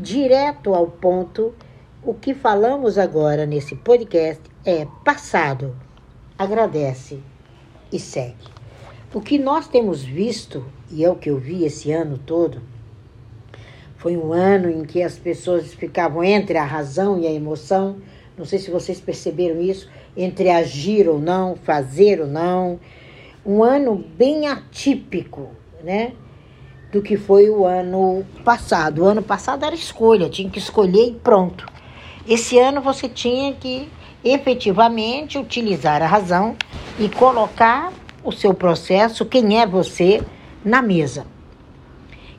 direto ao ponto. O que falamos agora nesse podcast é passado. Agradece e segue. O que nós temos visto, e é o que eu vi esse ano todo, foi um ano em que as pessoas ficavam entre a razão e a emoção. Não sei se vocês perceberam isso, entre agir ou não, fazer ou não. Um ano bem atípico, né? Do que foi o ano passado. O ano passado era escolha, tinha que escolher e pronto. Esse ano você tinha que efetivamente utilizar a razão e colocar o seu processo, quem é você, na mesa.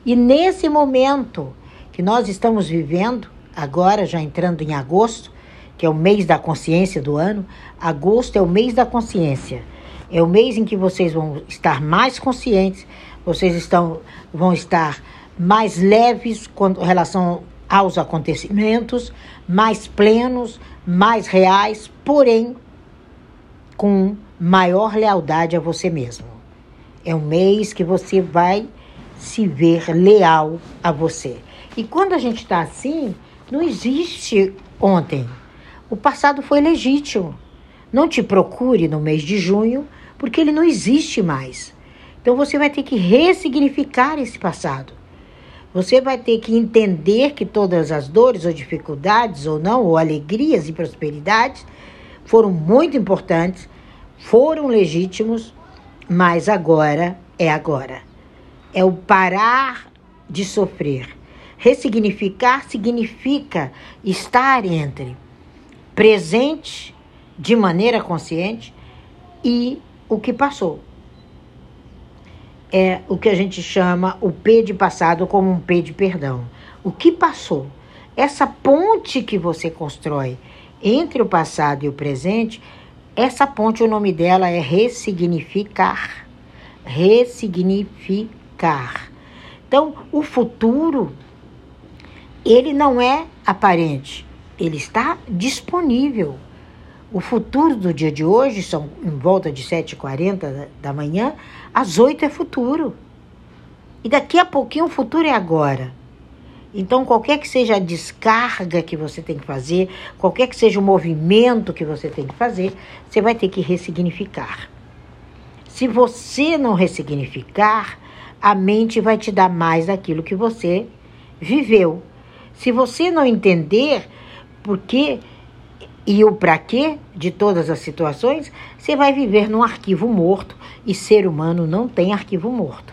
E nesse momento que nós estamos vivendo, agora já entrando em agosto, que é o mês da consciência do ano, agosto é o mês da consciência. É o mês em que vocês vão estar mais conscientes, vocês estão, vão estar mais leves com relação aos acontecimentos, mais plenos, mais reais, porém com maior lealdade a você mesmo. É um mês que você vai se ver leal a você. E quando a gente está assim, não existe ontem. O passado foi legítimo. Não te procure no mês de junho, porque ele não existe mais. Então você vai ter que ressignificar esse passado. Você vai ter que entender que todas as dores ou dificuldades ou não, ou alegrias e prosperidades, foram muito importantes foram legítimos, mas agora é agora. É o parar de sofrer. Ressignificar significa estar entre presente de maneira consciente e o que passou. É o que a gente chama o P de passado como um P de perdão. O que passou? Essa ponte que você constrói entre o passado e o presente essa ponte, o nome dela é ressignificar. Ressignificar. Então, o futuro, ele não é aparente, ele está disponível. O futuro do dia de hoje são em volta de 7h40 da manhã, às 8 é futuro. E daqui a pouquinho o futuro é agora. Então, qualquer que seja a descarga que você tem que fazer, qualquer que seja o movimento que você tem que fazer, você vai ter que ressignificar. Se você não ressignificar, a mente vai te dar mais daquilo que você viveu. Se você não entender por quê e o para quê de todas as situações, você vai viver num arquivo morto e ser humano não tem arquivo morto.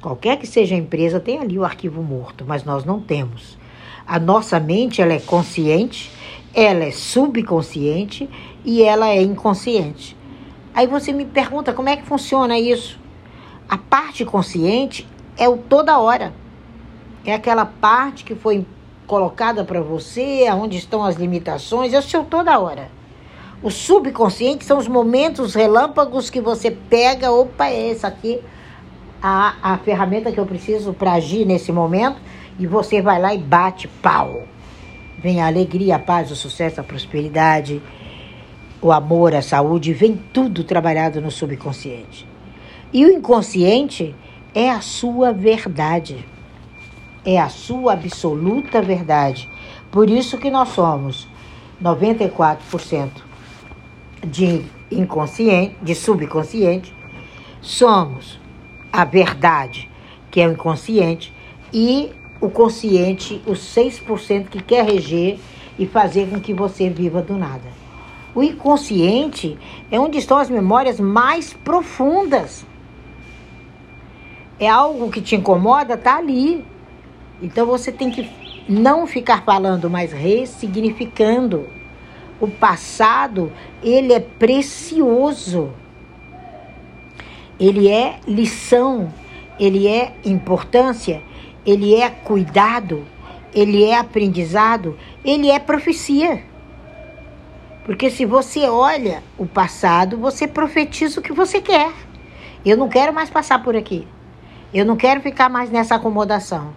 Qualquer que seja a empresa tem ali o arquivo morto, mas nós não temos. A nossa mente ela é consciente, ela é subconsciente e ela é inconsciente. Aí você me pergunta como é que funciona isso? A parte consciente é o toda hora. É aquela parte que foi colocada para você, aonde estão as limitações, é o seu toda hora. O subconsciente são os momentos relâmpagos que você pega, opa, é esse aqui a, a ferramenta que eu preciso para agir nesse momento e você vai lá e bate pau. Vem a alegria, a paz, o sucesso, a prosperidade, o amor, a saúde, vem tudo trabalhado no subconsciente. E o inconsciente é a sua verdade. É a sua absoluta verdade. Por isso que nós somos 94% de inconsciente, de subconsciente, somos a verdade, que é o inconsciente, e o consciente, os 6% que quer reger e fazer com que você viva do nada. O inconsciente é onde estão as memórias mais profundas. É algo que te incomoda, tá ali. Então você tem que não ficar falando, mas ressignificando. O passado, ele é precioso ele é lição, ele é importância, ele é cuidado, ele é aprendizado, ele é profecia. Porque se você olha o passado, você profetiza o que você quer. Eu não quero mais passar por aqui. Eu não quero ficar mais nessa acomodação.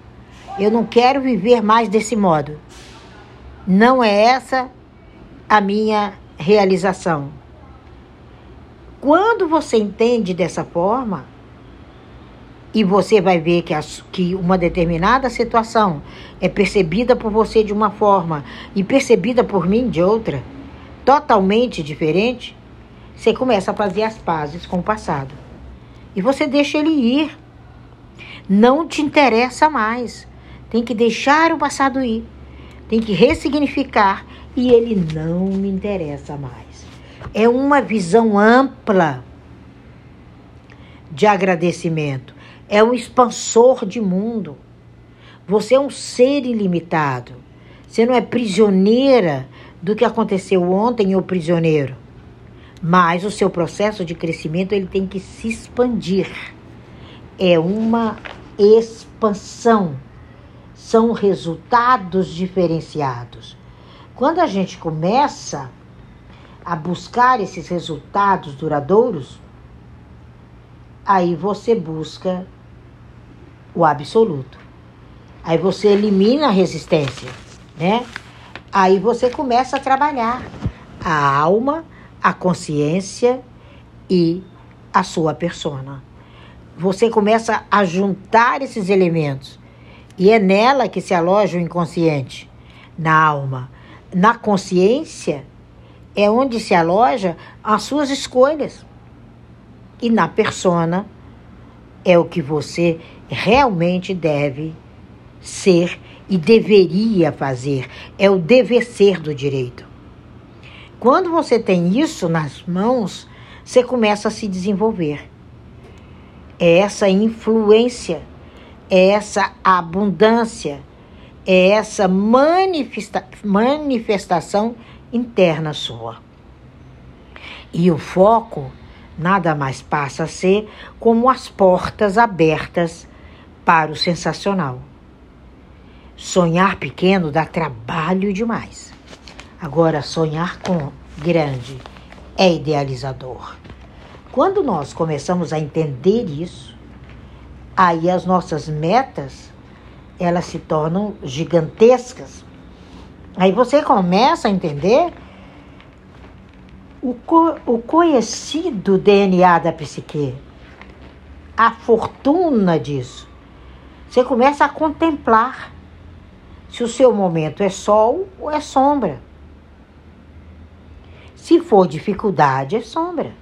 Eu não quero viver mais desse modo. Não é essa a minha realização. Quando você entende dessa forma, E você vai ver que, a, que uma determinada situação é percebida por você de uma forma e percebida por mim de outra, totalmente diferente, você começa a fazer as pazes com o passado. E você deixa ele ir. Não te interessa mais. Tem que deixar o passado ir. Tem que ressignificar. E ele não me interessa mais. É uma visão ampla de agradecimento. É um expansor de mundo. Você é um ser ilimitado. Você não é prisioneira do que aconteceu ontem ou prisioneiro. Mas o seu processo de crescimento ele tem que se expandir. É uma expansão. São resultados diferenciados. Quando a gente começa a buscar esses resultados duradouros, aí você busca o absoluto. Aí você elimina a resistência, né? Aí você começa a trabalhar a alma a consciência e a sua persona. Você começa a juntar esses elementos e é nela que se aloja o inconsciente, na alma. Na consciência é onde se aloja as suas escolhas. E na persona é o que você realmente deve ser e deveria fazer. É o dever ser do direito. Quando você tem isso nas mãos, você começa a se desenvolver. É essa influência, é essa abundância, é essa manifesta manifestação interna sua. E o foco nada mais passa a ser como as portas abertas para o sensacional. Sonhar pequeno dá trabalho demais. Agora, sonhar com grande é idealizador. Quando nós começamos a entender isso, aí as nossas metas elas se tornam gigantescas. Aí você começa a entender o, co o conhecido DNA da psique, a fortuna disso. Você começa a contemplar se o seu momento é sol ou é sombra. Se for dificuldade, é sombra.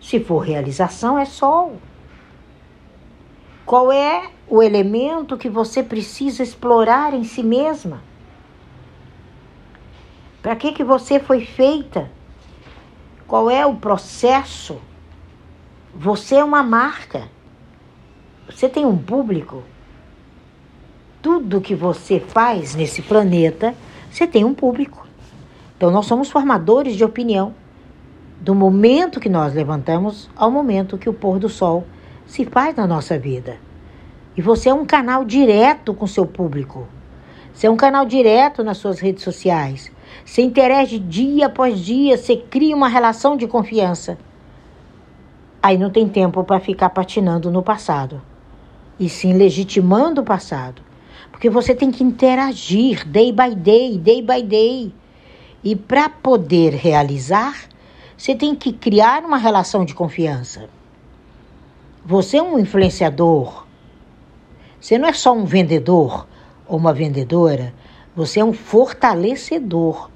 Se for realização, é sol. Qual é o elemento que você precisa explorar em si mesma? Para que, que você foi feita? Qual é o processo? Você é uma marca. Você tem um público. Tudo que você faz nesse planeta, você tem um público. Então, nós somos formadores de opinião do momento que nós levantamos ao momento que o pôr do sol se faz na nossa vida. E você é um canal direto com seu público. Você é um canal direto nas suas redes sociais. Você interage dia após dia, você cria uma relação de confiança. Aí não tem tempo para ficar patinando no passado. E sim legitimando o passado. Porque você tem que interagir day by day, day by day. E para poder realizar, você tem que criar uma relação de confiança. Você é um influenciador. Você não é só um vendedor ou uma vendedora. Você é um fortalecedor,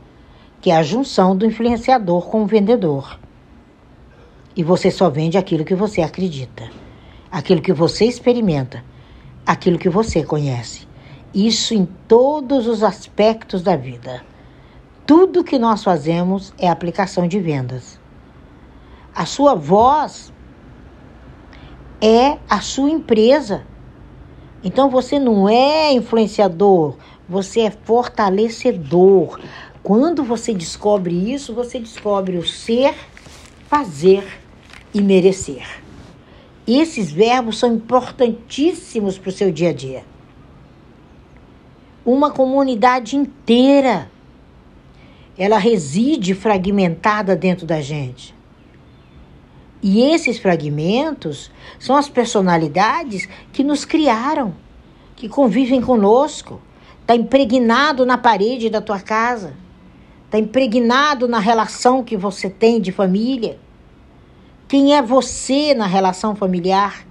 que é a junção do influenciador com o vendedor. E você só vende aquilo que você acredita, aquilo que você experimenta, aquilo que você conhece. Isso em todos os aspectos da vida. Tudo que nós fazemos é aplicação de vendas. A sua voz é a sua empresa. Então você não é influenciador, você é fortalecedor. Quando você descobre isso, você descobre o ser, fazer e merecer. Esses verbos são importantíssimos para o seu dia a dia. Uma comunidade inteira ela reside fragmentada dentro da gente. E esses fragmentos são as personalidades que nos criaram, que convivem conosco. Está impregnado na parede da tua casa, está impregnado na relação que você tem de família. Quem é você na relação familiar?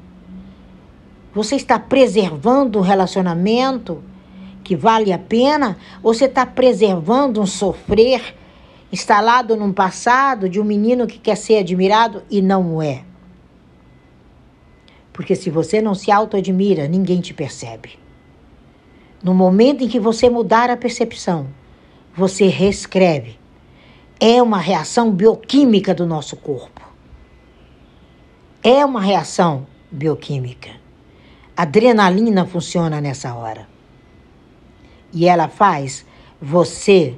Você está preservando um relacionamento que vale a pena? Ou você está preservando um sofrer instalado num passado de um menino que quer ser admirado e não é? Porque se você não se auto-admira, ninguém te percebe. No momento em que você mudar a percepção, você reescreve. É uma reação bioquímica do nosso corpo. É uma reação bioquímica. Adrenalina funciona nessa hora. E ela faz você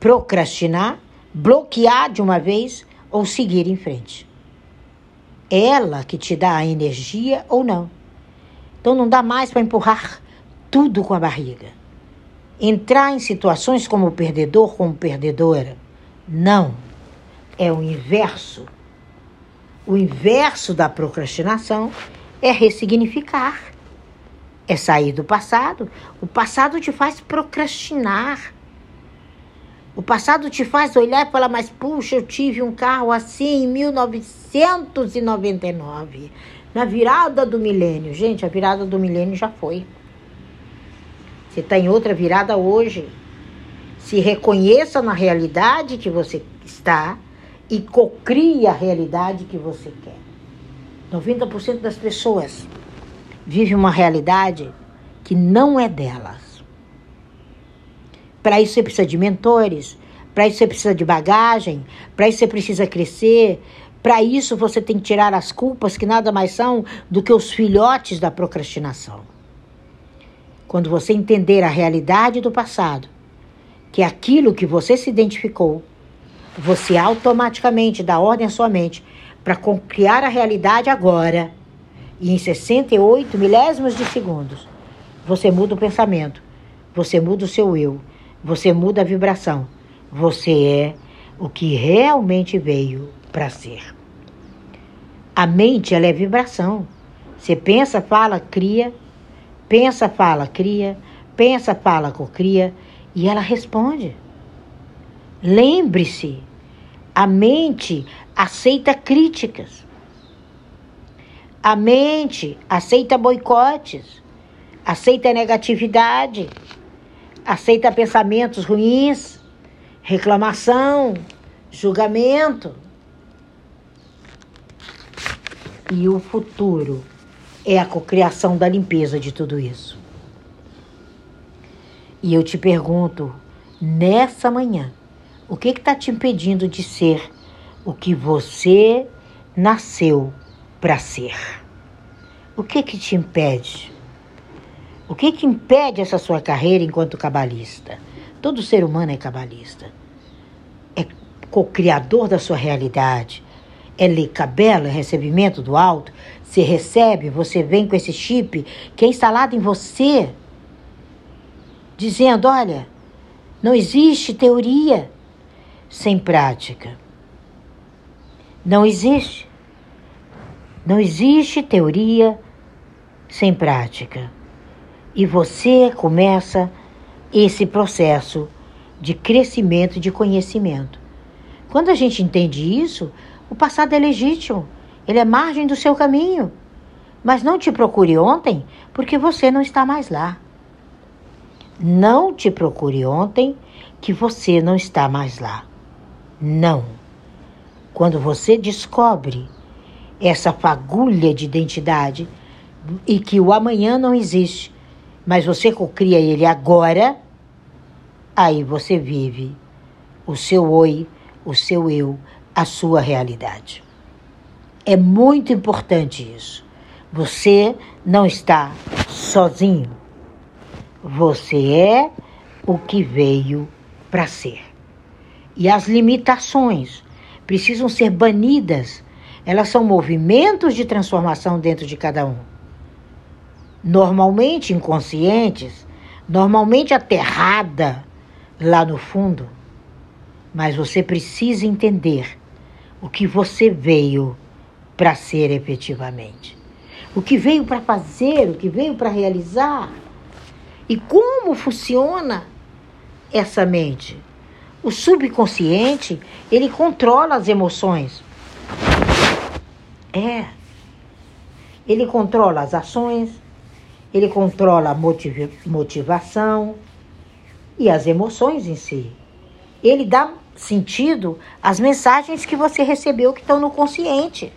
procrastinar, bloquear de uma vez ou seguir em frente. Ela que te dá a energia ou não. Então não dá mais para empurrar tudo com a barriga. Entrar em situações como perdedor, como perdedora. Não. É o inverso. O inverso da procrastinação é ressignificar. É sair do passado. O passado te faz procrastinar. O passado te faz olhar e falar, mas puxa, eu tive um carro assim em 1999, na virada do milênio. Gente, a virada do milênio já foi. Você está em outra virada hoje. Se reconheça na realidade que você está e cocrie a realidade que você quer. 90% das pessoas vivem uma realidade que não é delas. Para isso você precisa de mentores, para isso você precisa de bagagem, para isso você precisa crescer. Para isso você tem que tirar as culpas que nada mais são do que os filhotes da procrastinação. Quando você entender a realidade do passado, que é aquilo que você se identificou, você automaticamente dá ordem à sua mente para criar a realidade agora. E em 68 milésimos de segundos, você muda o pensamento, você muda o seu eu, você muda a vibração. Você é o que realmente veio para ser. A mente, ela é vibração. Você pensa, fala, cria. Pensa, fala, cria. Pensa, fala, cocria. E ela responde. Lembre-se, a mente aceita críticas. A mente aceita boicotes, aceita negatividade, aceita pensamentos ruins, reclamação, julgamento. E o futuro é a cocriação da limpeza de tudo isso. E eu te pergunto, nessa manhã, o que está te impedindo de ser o que você nasceu para ser? O que que te impede? O que, que impede essa sua carreira enquanto cabalista? Todo ser humano é cabalista. É co-criador da sua realidade. É lecabela, é recebimento do alto. Você recebe, você vem com esse chip que é instalado em você, dizendo: olha, não existe teoria sem prática. Não existe. Não existe teoria sem prática e você começa esse processo de crescimento de conhecimento. Quando a gente entende isso, o passado é legítimo, ele é margem do seu caminho. Mas não te procure ontem, porque você não está mais lá. Não te procure ontem, que você não está mais lá. Não. Quando você descobre essa fagulha de identidade e que o amanhã não existe, mas você cocria ele agora, aí você vive o seu oi, o seu eu, a sua realidade. É muito importante isso. Você não está sozinho. Você é o que veio para ser. E as limitações precisam ser banidas. Elas são movimentos de transformação dentro de cada um normalmente inconscientes, normalmente aterrada lá no fundo. Mas você precisa entender o que você veio para ser efetivamente. O que veio para fazer, o que veio para realizar. E como funciona essa mente? O subconsciente, ele controla as emoções. É. Ele controla as ações, ele controla a motiv motivação e as emoções em si. Ele dá sentido às mensagens que você recebeu que estão no consciente,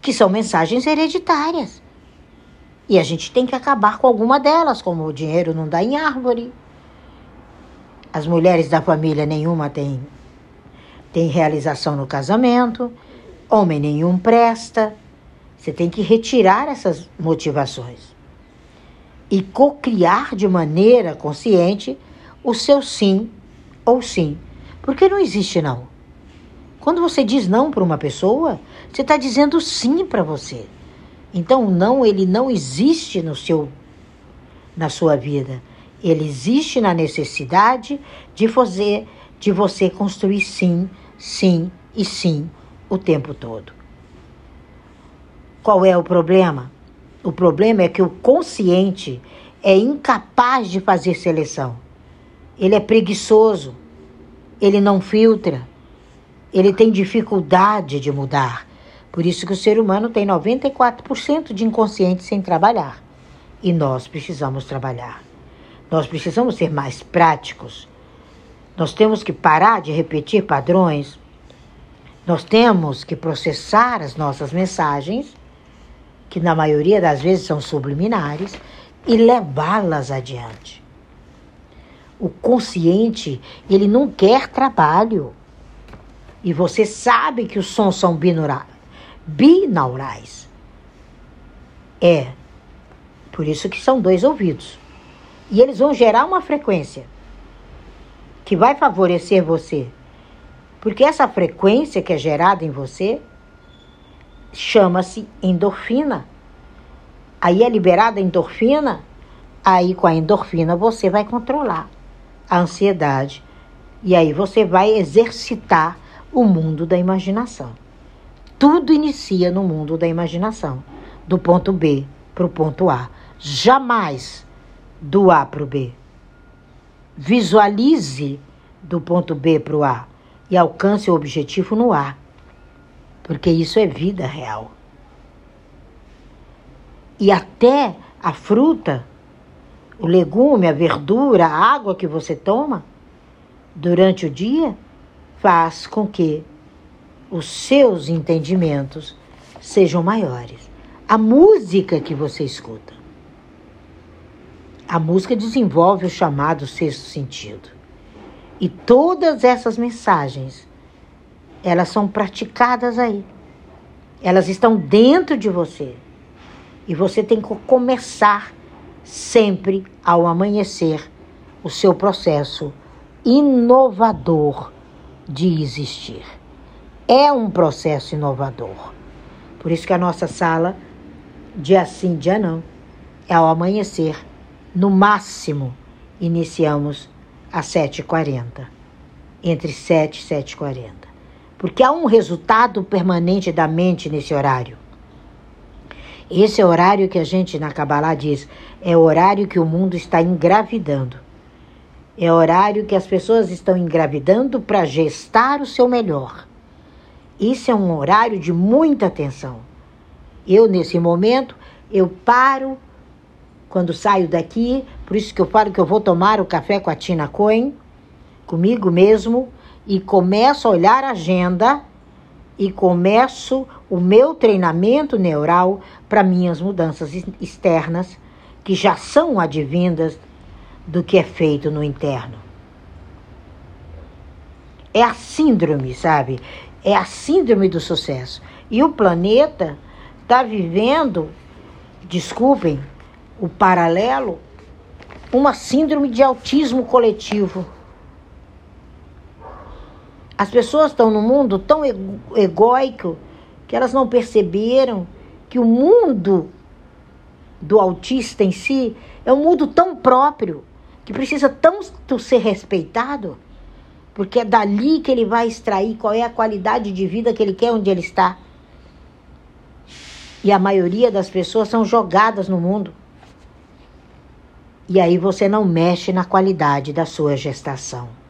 que são mensagens hereditárias. E a gente tem que acabar com alguma delas, como o dinheiro não dá em árvore. As mulheres da família nenhuma tem, tem realização no casamento, homem nenhum presta. Você tem que retirar essas motivações e cocriar de maneira consciente o seu sim ou sim. Porque não existe não. Quando você diz não para uma pessoa, você está dizendo sim para você. Então, não, ele não existe no seu, na sua vida. Ele existe na necessidade de fazer, de você construir sim, sim e sim o tempo todo. Qual é o problema? O problema é que o consciente é incapaz de fazer seleção. Ele é preguiçoso, ele não filtra, ele tem dificuldade de mudar. Por isso que o ser humano tem 94% de inconsciente sem trabalhar. E nós precisamos trabalhar. Nós precisamos ser mais práticos. Nós temos que parar de repetir padrões. Nós temos que processar as nossas mensagens, que na maioria das vezes são subliminares, e levá-las adiante. O consciente, ele não quer trabalho. E você sabe que os sons são binaurais. É. Por isso que são dois ouvidos. E eles vão gerar uma frequência que vai favorecer você. Porque essa frequência que é gerada em você chama-se endorfina. Aí é liberada a endorfina, aí com a endorfina você vai controlar a ansiedade. E aí você vai exercitar o mundo da imaginação. Tudo inicia no mundo da imaginação, do ponto B para o ponto A. Jamais do A para o B. Visualize do ponto B para o A e alcance o objetivo no A, porque isso é vida real. E até a fruta o legume, a verdura, a água que você toma durante o dia faz com que os seus entendimentos sejam maiores. A música que você escuta. A música desenvolve o chamado sexto sentido. E todas essas mensagens, elas são praticadas aí. Elas estão dentro de você. E você tem que começar sempre ao amanhecer o seu processo inovador de existir. É um processo inovador. Por isso que a nossa sala, dia sim, dia não, é ao amanhecer. No máximo, iniciamos às 7h40. Entre 7 e 7h40. Porque há um resultado permanente da mente nesse horário. Esse é o horário que a gente na Kabbalah diz, é o horário que o mundo está engravidando. É o horário que as pessoas estão engravidando para gestar o seu melhor. Isso é um horário de muita atenção. Eu, nesse momento, eu paro quando saio daqui, por isso que eu falo que eu vou tomar o café com a Tina Cohen, comigo mesmo, e começo a olhar a agenda e começo o meu treinamento neural para minhas mudanças externas, que já são advindas do que é feito no interno. É a síndrome, sabe? É a síndrome do sucesso. E o planeta está vivendo, desculpem o paralelo, uma síndrome de autismo coletivo. As pessoas estão num mundo tão egóico que elas não perceberam que o mundo do autista em si é um mundo tão próprio que precisa tanto ser respeitado, porque é dali que ele vai extrair qual é a qualidade de vida que ele quer onde ele está. E a maioria das pessoas são jogadas no mundo. E aí você não mexe na qualidade da sua gestação.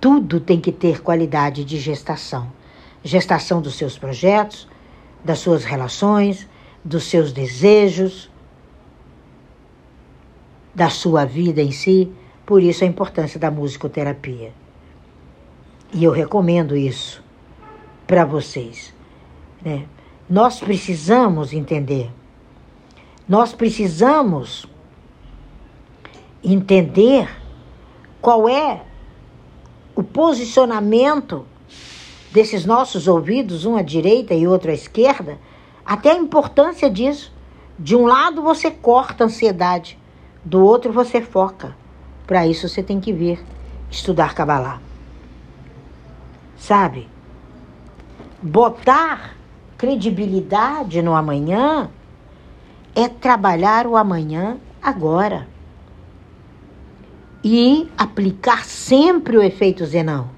Tudo tem que ter qualidade de gestação. Gestação dos seus projetos, das suas relações, dos seus desejos, da sua vida em si. Por isso a importância da musicoterapia. E eu recomendo isso para vocês. Né? Nós precisamos entender. Nós precisamos entender qual é o posicionamento desses nossos ouvidos, um à direita e outro à esquerda, até a importância disso. De um lado você corta a ansiedade, do outro você foca. Para isso você tem que vir estudar Kabbalah. Sabe? Botar credibilidade no amanhã é trabalhar o amanhã agora e aplicar sempre o efeito Zenão.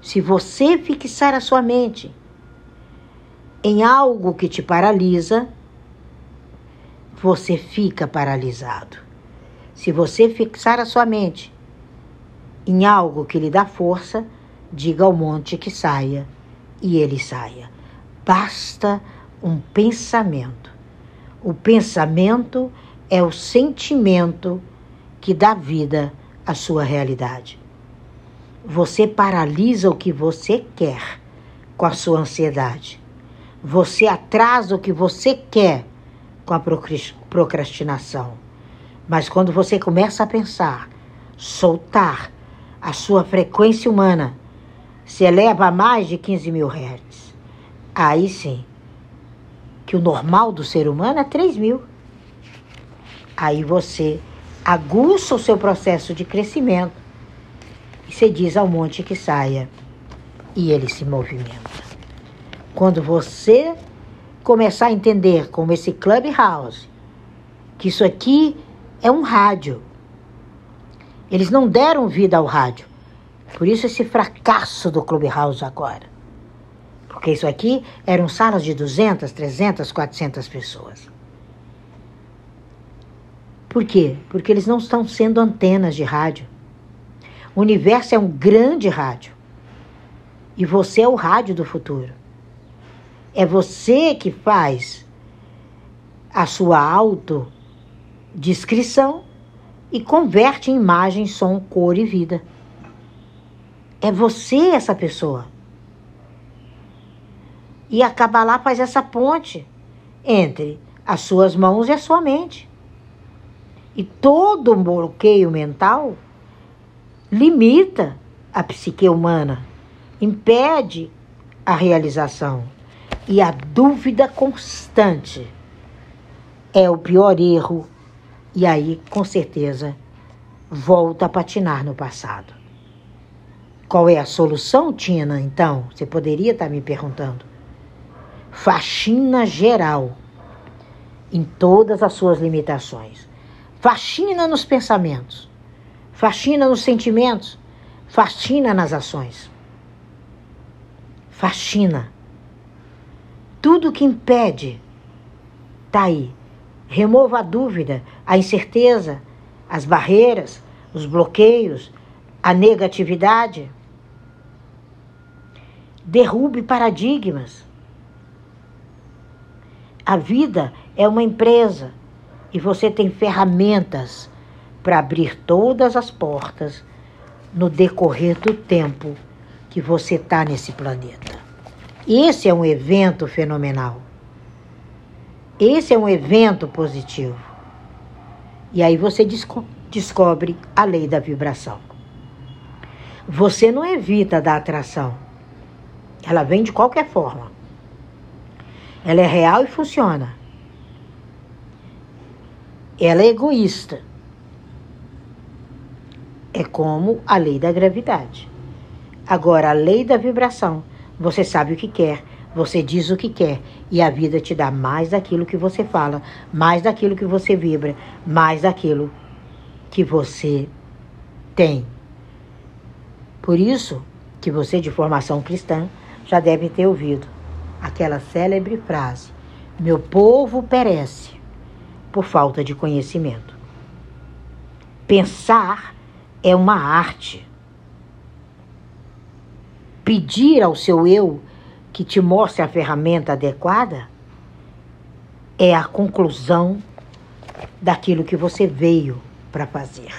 Se você fixar a sua mente em algo que te paralisa, você fica paralisado. Se você fixar a sua mente em algo que lhe dá força, diga ao monte que saia e ele saia. Basta um pensamento. O pensamento é o sentimento que dá vida à sua realidade. Você paralisa o que você quer com a sua ansiedade. Você atrasa o que você quer com a procrastinação. Mas quando você começa a pensar, soltar a sua frequência humana se eleva a mais de 15 mil hertz, aí sim, que o normal do ser humano é 3 mil. Aí você aguça o seu processo de crescimento. E você diz ao monte que saia e ele se movimenta. Quando você começar a entender como esse Clubhouse, que isso aqui é um rádio. Eles não deram vida ao rádio. Por isso esse fracasso do Clubhouse agora. Porque isso aqui eram salas de 200, 300, 400 pessoas. Por quê? Porque eles não estão sendo antenas de rádio. O universo é um grande rádio. E você é o rádio do futuro. É você que faz a sua autodescrição e converte em imagem, som, cor e vida. É você essa pessoa. E a Kabbalah faz essa ponte entre as suas mãos e a sua mente. E todo bloqueio mental limita a psique humana, impede a realização. E a dúvida constante é o pior erro, e aí, com certeza, volta a patinar no passado. Qual é a solução, Tina? Então, você poderia estar me perguntando. Faxina geral, em todas as suas limitações faxina nos pensamentos, faxina nos sentimentos, faxina nas ações. Faxina. Tudo que impede está aí. Remova a dúvida, a incerteza, as barreiras, os bloqueios, a negatividade. Derrube paradigmas. A vida é uma empresa e você tem ferramentas para abrir todas as portas no decorrer do tempo que você está nesse planeta. Esse é um evento fenomenal. Esse é um evento positivo. E aí você desco descobre a lei da vibração. Você não evita da atração. Ela vem de qualquer forma. Ela é real e funciona. Ela é egoísta. É como a lei da gravidade. Agora, a lei da vibração. Você sabe o que quer, você diz o que quer e a vida te dá mais daquilo que você fala, mais daquilo que você vibra, mais daquilo que você tem. Por isso que você de formação cristã já deve ter ouvido aquela célebre frase: Meu povo perece por falta de conhecimento. Pensar é uma arte. Pedir ao seu eu que te mostre a ferramenta adequada é a conclusão daquilo que você veio para fazer.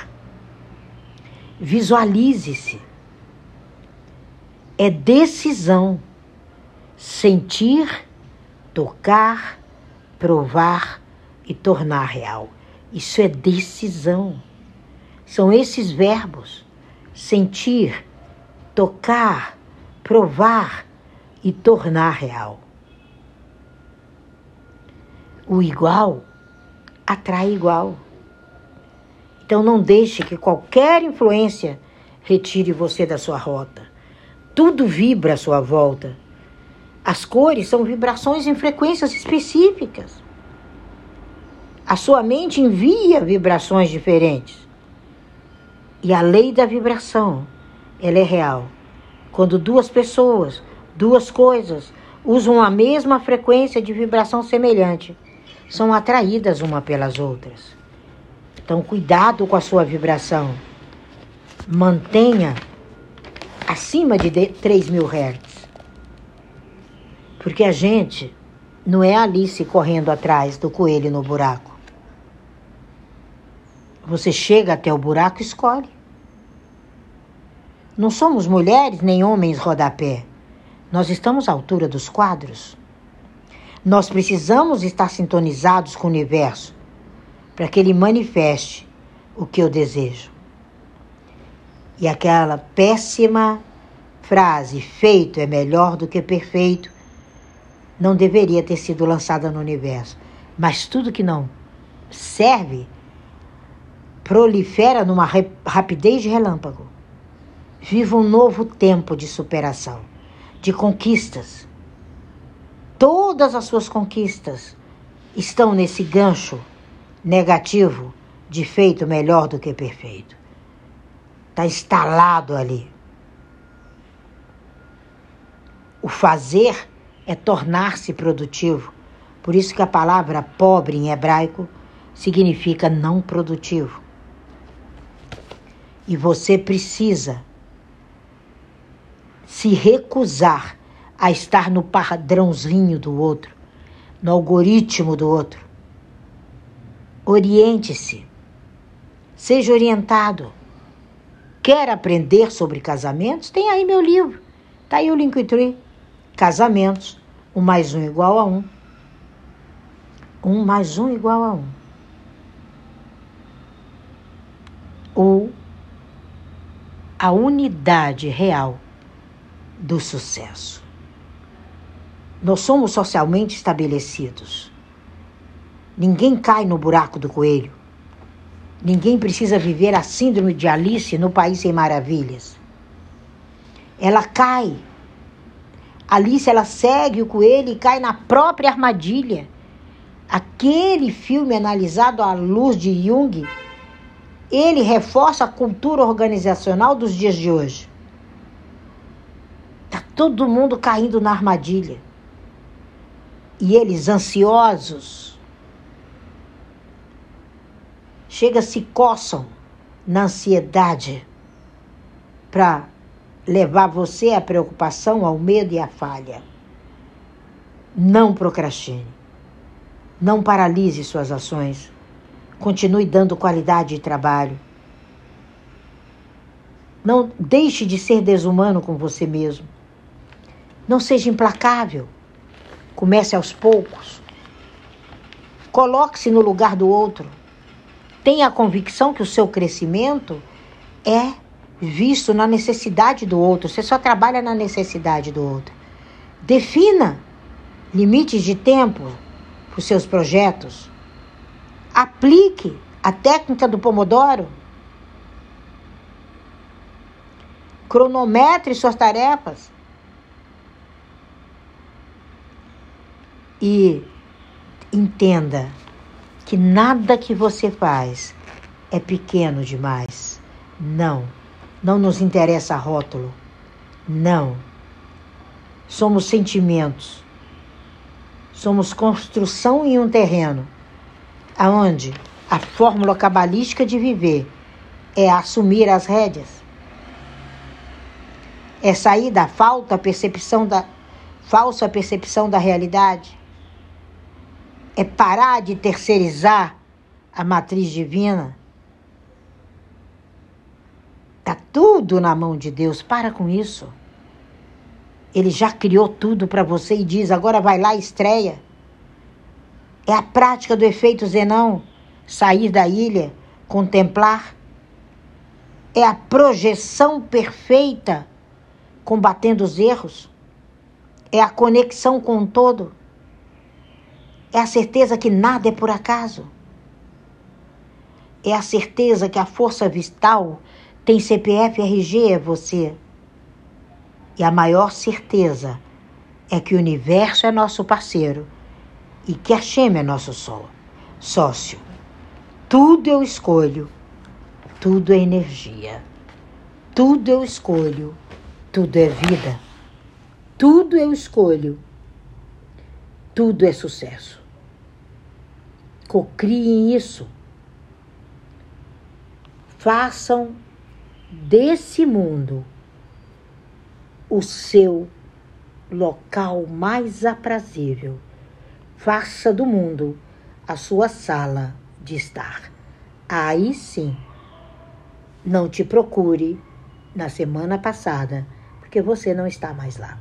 Visualize-se. É decisão. Sentir, tocar, provar e tornar real. Isso é decisão. São esses verbos: sentir, tocar, provar e tornar real. O igual atrai igual. Então não deixe que qualquer influência retire você da sua rota. Tudo vibra à sua volta. As cores são vibrações em frequências específicas. A sua mente envia vibrações diferentes. E a lei da vibração, ela é real. Quando duas pessoas, duas coisas, usam a mesma frequência de vibração semelhante, são atraídas uma pelas outras. Então, cuidado com a sua vibração. Mantenha acima de 3 mil hertz. Porque a gente não é Alice correndo atrás do coelho no buraco. Você chega até o buraco e escolhe. Não somos mulheres nem homens rodapé. Nós estamos à altura dos quadros. Nós precisamos estar sintonizados com o universo para que ele manifeste o que eu desejo. E aquela péssima frase, feito é melhor do que perfeito, não deveria ter sido lançada no universo. Mas tudo que não serve prolifera numa rapidez de relâmpago. Viva um novo tempo de superação, de conquistas. Todas as suas conquistas estão nesse gancho negativo de feito melhor do que perfeito. Está instalado ali. O fazer é tornar-se produtivo. Por isso que a palavra pobre em hebraico significa não produtivo. E você precisa se recusar a estar no padrãozinho do outro, no algoritmo do outro. Oriente-se. Seja orientado. Quer aprender sobre casamentos? Tem aí meu livro. Tá aí o Linktree. Casamentos. Um mais um igual a um. Um mais um igual a um. Ou a unidade real do sucesso. Nós somos socialmente estabelecidos. Ninguém cai no buraco do coelho. Ninguém precisa viver a síndrome de Alice no País Sem Maravilhas. Ela cai. Alice, ela segue o coelho e cai na própria armadilha. Aquele filme analisado à luz de Jung ele reforça a cultura organizacional dos dias de hoje. Está todo mundo caindo na armadilha. E eles ansiosos, chega se coçam na ansiedade para levar você à preocupação, ao medo e à falha. Não procrastine. Não paralise suas ações. Continue dando qualidade de trabalho. Não deixe de ser desumano com você mesmo. Não seja implacável. Comece aos poucos. Coloque-se no lugar do outro. Tenha a convicção que o seu crescimento é visto na necessidade do outro. Você só trabalha na necessidade do outro. Defina limites de tempo para os seus projetos. Aplique a técnica do Pomodoro. Cronometre suas tarefas. E entenda que nada que você faz é pequeno demais. Não. Não nos interessa rótulo. Não. Somos sentimentos. Somos construção em um terreno aonde a fórmula cabalística de viver é assumir as rédeas, é sair da falta percepção da falsa percepção da realidade, é parar de terceirizar a matriz divina. Tá tudo na mão de Deus. Para com isso. Ele já criou tudo para você e diz: agora vai lá e estreia. É a prática do efeito Zenão. Sair da ilha, contemplar. É a projeção perfeita, combatendo os erros. É a conexão com o todo. É a certeza que nada é por acaso. É a certeza que a força vital tem CPF RG é você. E a maior certeza é que o universo é nosso parceiro e que a Shem é nosso sol, sócio. Tudo eu escolho, tudo é energia. Tudo eu escolho, tudo é vida. Tudo eu escolho, tudo é sucesso. Cocriem isso. Façam desse mundo o seu local mais aprazível. Faça do mundo a sua sala de estar. Aí sim, não te procure na semana passada, porque você não está mais lá.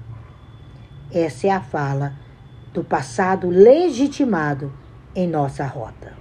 Essa é a fala do passado legitimado em nossa rota.